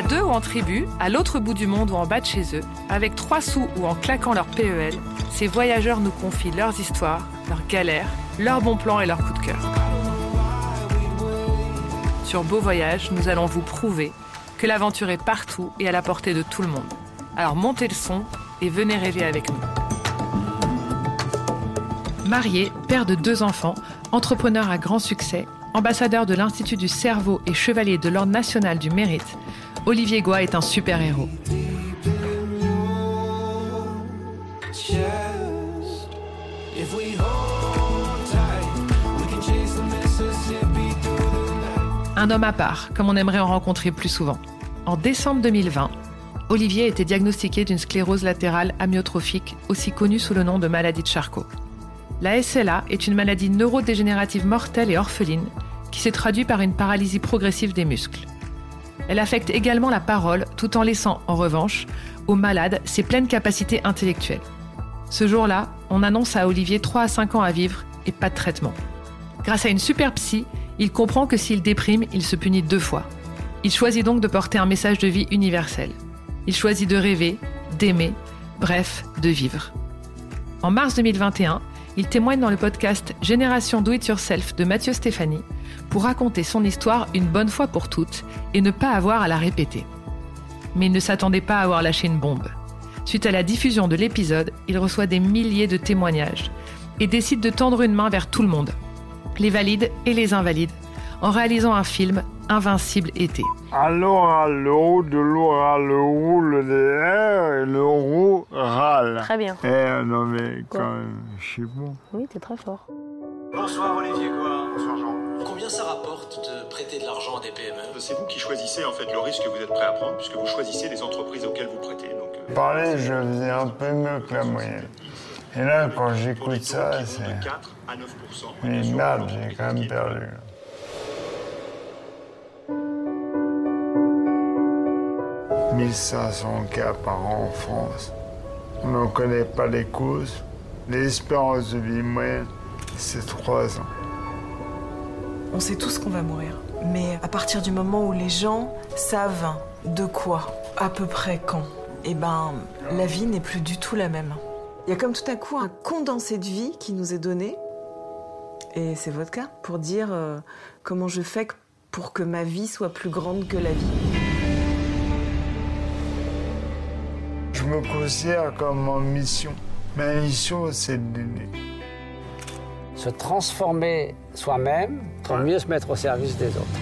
À deux ou en tribu, à l'autre bout du monde ou en bas de chez eux, avec trois sous ou en claquant leur PEL, ces voyageurs nous confient leurs histoires, leurs galères, leurs bons plans et leurs coups de cœur. Sur Beau Voyage, nous allons vous prouver que l'aventure est partout et à la portée de tout le monde. Alors montez le son et venez rêver avec nous. Marié, père de deux enfants, entrepreneur à grand succès, ambassadeur de l'Institut du cerveau et chevalier de l'Ordre national du mérite, Olivier Goua est un super-héros. Un homme à part, comme on aimerait en rencontrer plus souvent. En décembre 2020, Olivier était diagnostiqué d'une sclérose latérale amyotrophique, aussi connue sous le nom de maladie de Charcot. La SLA est une maladie neurodégénérative mortelle et orpheline qui s'est traduite par une paralysie progressive des muscles. Elle affecte également la parole tout en laissant, en revanche, aux malades ses pleines capacités intellectuelles. Ce jour-là, on annonce à Olivier 3 à 5 ans à vivre et pas de traitement. Grâce à une super psy, il comprend que s'il déprime, il se punit deux fois. Il choisit donc de porter un message de vie universel. Il choisit de rêver, d'aimer, bref, de vivre. En mars 2021, il témoigne dans le podcast Génération Do It Yourself de Mathieu Stéphanie pour raconter son histoire une bonne fois pour toutes et ne pas avoir à la répéter. Mais il ne s'attendait pas à avoir lâché une bombe. Suite à la diffusion de l'épisode, il reçoit des milliers de témoignages et décide de tendre une main vers tout le monde, les valides et les invalides, en réalisant un film Invincible été. Alors, allô, de l'oral, le roux, le DR et le rural. Très bien. Eh, non, mais quand même, je suis bon. Oui, t'es très fort. Bonsoir Olivier quoi. Bonsoir Jean. Combien ça rapporte de prêter de l'argent à des PME C'est vous qui choisissez en fait le risque que vous êtes prêt à prendre puisque vous choisissez les entreprises auxquelles vous prêtez. Donc, euh, Parler, je faisais un peu mieux que la moyenne. Et là, quand j'écoute ça, vont de c'est... 4 à 9 Mais merde, j'ai quand même perdu. 1500 cas par an en France. On n'en connaît pas les causes. L'espérance de vie moyenne, c'est 3 ans. On sait tous qu'on va mourir. Mais à partir du moment où les gens savent de quoi, à peu près quand, eh ben, la vie n'est plus du tout la même. Il y a comme tout à coup un condensé de vie qui nous est donné, et c'est votre cas, pour dire euh, comment je fais pour que ma vie soit plus grande que la vie. Me considère comme en mission. Ma mission, c'est d'aider. se transformer soi-même pour mieux se mettre au service des autres.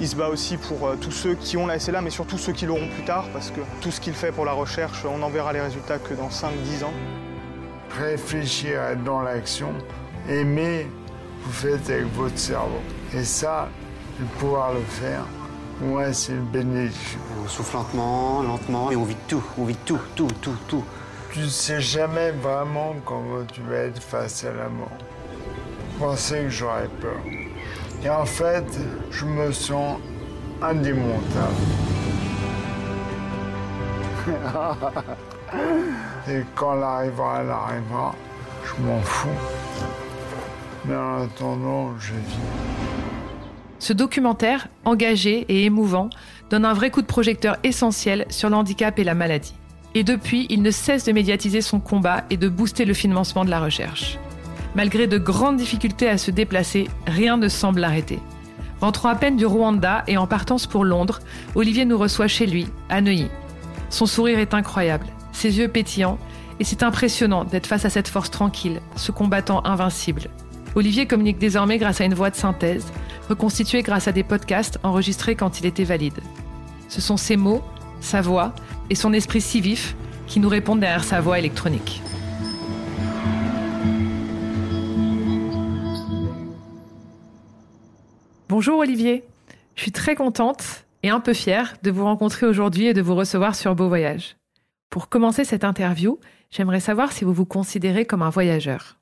Il se bat aussi pour euh, tous ceux qui ont la SLA, mais surtout ceux qui l'auront plus tard, parce que tout ce qu'il fait pour la recherche, on n'en verra les résultats que dans 5-10 ans. Réfléchir, être dans l'action, aimer, vous faites avec votre cerveau. Et ça, de pouvoir le faire, Ouais, c'est une bénédiction. On souffle lentement, lentement, et on vit tout, on vit tout, tout, tout, tout. Tu sais jamais vraiment comment tu vas être face à la mort. Je pensais que j'aurais peur. Et en fait, je me sens indémontable. Et quand elle arrivera, elle arrivera. Je m'en fous. Mais en attendant, je vis. Ce documentaire, engagé et émouvant, donne un vrai coup de projecteur essentiel sur l'handicap et la maladie. Et depuis, il ne cesse de médiatiser son combat et de booster le financement de la recherche. Malgré de grandes difficultés à se déplacer, rien ne semble l'arrêter. Rentrant à peine du Rwanda et en partance pour Londres, Olivier nous reçoit chez lui, à Neuilly. Son sourire est incroyable, ses yeux pétillants, et c'est impressionnant d'être face à cette force tranquille, ce combattant invincible. Olivier communique désormais grâce à une voix de synthèse, reconstituée grâce à des podcasts enregistrés quand il était valide. Ce sont ses mots, sa voix et son esprit si vif qui nous répondent derrière sa voix électronique. Bonjour Olivier, je suis très contente et un peu fière de vous rencontrer aujourd'hui et de vous recevoir sur Beau Voyage. Pour commencer cette interview, j'aimerais savoir si vous vous considérez comme un voyageur.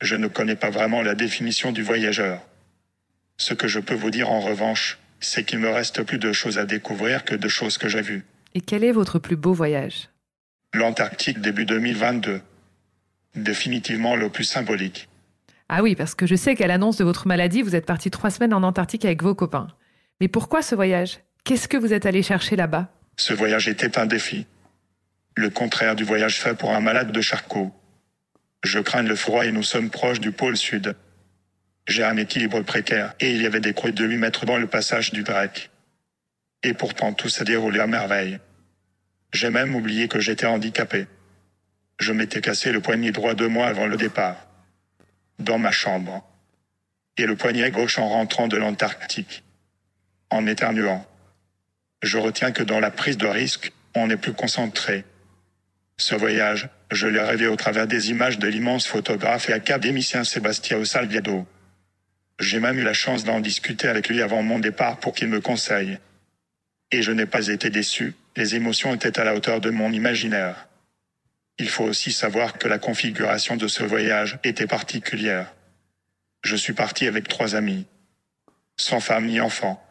Je ne connais pas vraiment la définition du voyageur. Ce que je peux vous dire en revanche, c'est qu'il me reste plus de choses à découvrir que de choses que j'ai vues. Et quel est votre plus beau voyage? L'Antarctique début 2022. Définitivement le plus symbolique. Ah oui, parce que je sais qu'à l'annonce de votre maladie, vous êtes parti trois semaines en Antarctique avec vos copains. Mais pourquoi ce voyage? Qu'est-ce que vous êtes allé chercher là-bas? Ce voyage était un défi. Le contraire du voyage fait pour un malade de Charcot. Je crains le froid et nous sommes proches du pôle sud. J'ai un équilibre précaire et il y avait des creux de 8 mètres dans le passage du Drake. Et pourtant tout s'est déroulé à merveille. J'ai même oublié que j'étais handicapé. Je m'étais cassé le poignet droit deux mois avant le départ. Dans ma chambre. Et le poignet gauche en rentrant de l'Antarctique. En éternuant. Je retiens que dans la prise de risque, on est plus concentré. Ce voyage, je l'ai rêvé au travers des images de l'immense photographe et académicien Sébastien Salviado. J'ai même eu la chance d'en discuter avec lui avant mon départ pour qu'il me conseille. Et je n'ai pas été déçu, les émotions étaient à la hauteur de mon imaginaire. Il faut aussi savoir que la configuration de ce voyage était particulière. Je suis parti avec trois amis. Sans femme ni enfant.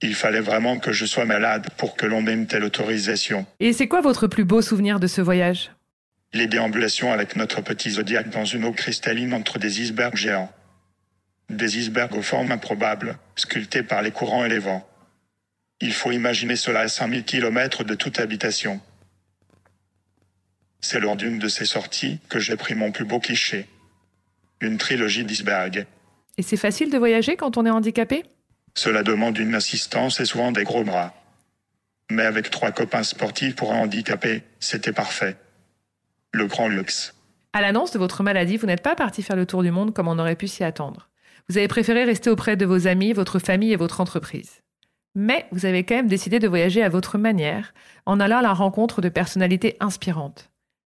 Il fallait vraiment que je sois malade pour que l'on m'ait une telle autorisation. Et c'est quoi votre plus beau souvenir de ce voyage? Les déambulations avec notre petit zodiaque dans une eau cristalline entre des icebergs géants. Des icebergs aux formes improbables, sculptés par les courants et les vents. Il faut imaginer cela à 5000 km de toute habitation. C'est lors d'une de ces sorties que j'ai pris mon plus beau cliché. Une trilogie d'icebergs. Et c'est facile de voyager quand on est handicapé? Cela demande une assistance et souvent des gros bras. Mais avec trois copains sportifs pour un handicapé, c'était parfait. Le grand luxe. À l'annonce de votre maladie, vous n'êtes pas parti faire le tour du monde comme on aurait pu s'y attendre. Vous avez préféré rester auprès de vos amis, votre famille et votre entreprise. Mais vous avez quand même décidé de voyager à votre manière, en allant à la rencontre de personnalités inspirantes.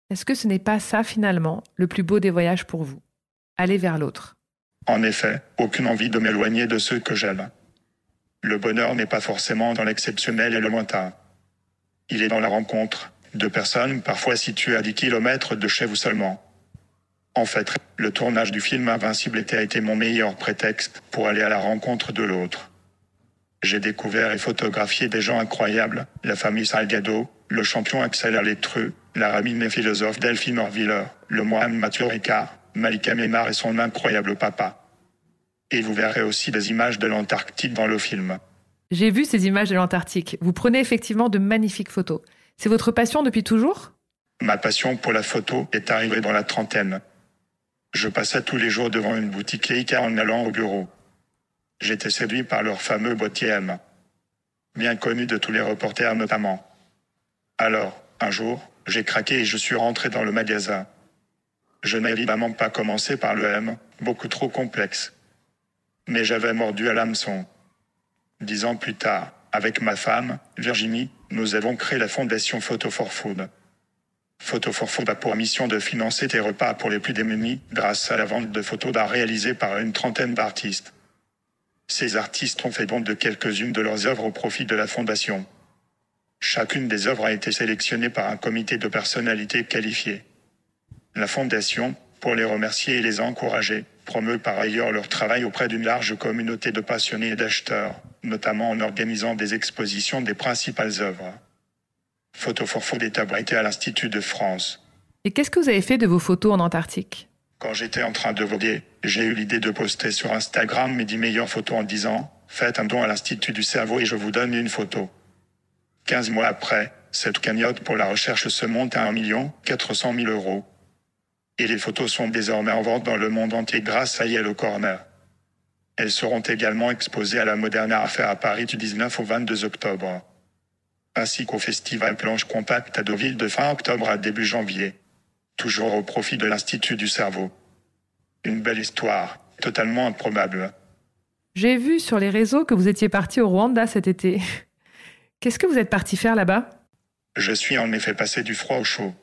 Est-ce que ce n'est pas ça finalement le plus beau des voyages pour vous? Aller vers l'autre. En effet, aucune envie de m'éloigner de ceux que j'aime. Le bonheur n'est pas forcément dans l'exceptionnel et le lointain. Il est dans la rencontre de personnes parfois situées à 10 kilomètres de chez vous seulement. En fait, le tournage du film Invincible était a été mon meilleur prétexte pour aller à la rencontre de l'autre. J'ai découvert et photographié des gens incroyables, la famille Salgado, le champion Axel Alétreux, la ramine et philosophe Delphine Orviller, le moine Mathieu Ricard, Malika Mémar et son incroyable papa. Et vous verrez aussi des images de l'Antarctique dans le film. J'ai vu ces images de l'Antarctique. Vous prenez effectivement de magnifiques photos. C'est votre passion depuis toujours? Ma passion pour la photo est arrivée dans la trentaine. Je passais tous les jours devant une boutique Leica en allant au bureau. J'étais séduit par leur fameux boîtier M. Bien connu de tous les reporters notamment. Alors, un jour, j'ai craqué et je suis rentré dans le magasin. Je n'ai évidemment pas commencé par le M, beaucoup trop complexe. Mais j'avais mordu à l'hameçon. Dix ans plus tard, avec ma femme, Virginie, nous avons créé la fondation Photo for Food. Photo for Food a pour mission de financer des repas pour les plus démunis grâce à la vente de photos d'art réalisées par une trentaine d'artistes. Ces artistes ont fait don de quelques-unes de leurs œuvres au profit de la fondation. Chacune des œuvres a été sélectionnée par un comité de personnalités qualifiées. La fondation, pour les remercier et les encourager, promeut par ailleurs leur travail auprès d'une large communauté de passionnés et d'acheteurs, notamment en organisant des expositions des principales œuvres. Photo for Food est abrité à l'Institut de France. Et qu'est-ce que vous avez fait de vos photos en Antarctique? Quand j'étais en train de voguer, j'ai eu l'idée de poster sur Instagram mes 10 meilleures photos en disant Faites un don à l'Institut du cerveau et je vous donne une photo. 15 mois après, cette cagnotte pour la recherche se monte à 1 400 000 euros. Et les photos sont désormais en vente dans le monde entier grâce à Yellow Corner. Elles seront également exposées à la Moderne Art Fair à Paris du 19 au 22 octobre. Ainsi qu'au Festival Planche Compact à Deauville de fin octobre à début janvier. Toujours au profit de l'Institut du cerveau. Une belle histoire, totalement improbable. J'ai vu sur les réseaux que vous étiez parti au Rwanda cet été. Qu'est-ce que vous êtes parti faire là-bas? Je suis en effet passé du froid au chaud.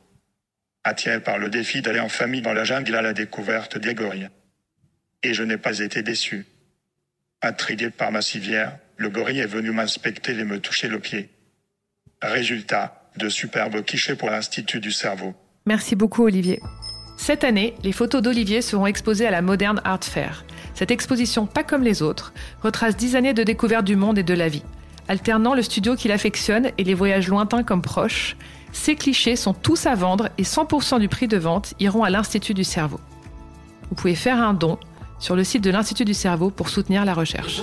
Attiré par le défi d'aller en famille dans la jungle à la découverte des gorilles. Et je n'ai pas été déçu. Intrigué par ma civière, le gorille est venu m'inspecter et me toucher le pied. Résultat, de superbes quichés pour l'Institut du cerveau. Merci beaucoup Olivier. Cette année, les photos d'Olivier seront exposées à la Modern Art Fair. Cette exposition, pas comme les autres, retrace dix années de découverte du monde et de la vie. Alternant le studio qu'il affectionne et les voyages lointains comme proches, ces clichés sont tous à vendre et 100% du prix de vente iront à l'Institut du cerveau. Vous pouvez faire un don sur le site de l'Institut du cerveau pour soutenir la recherche.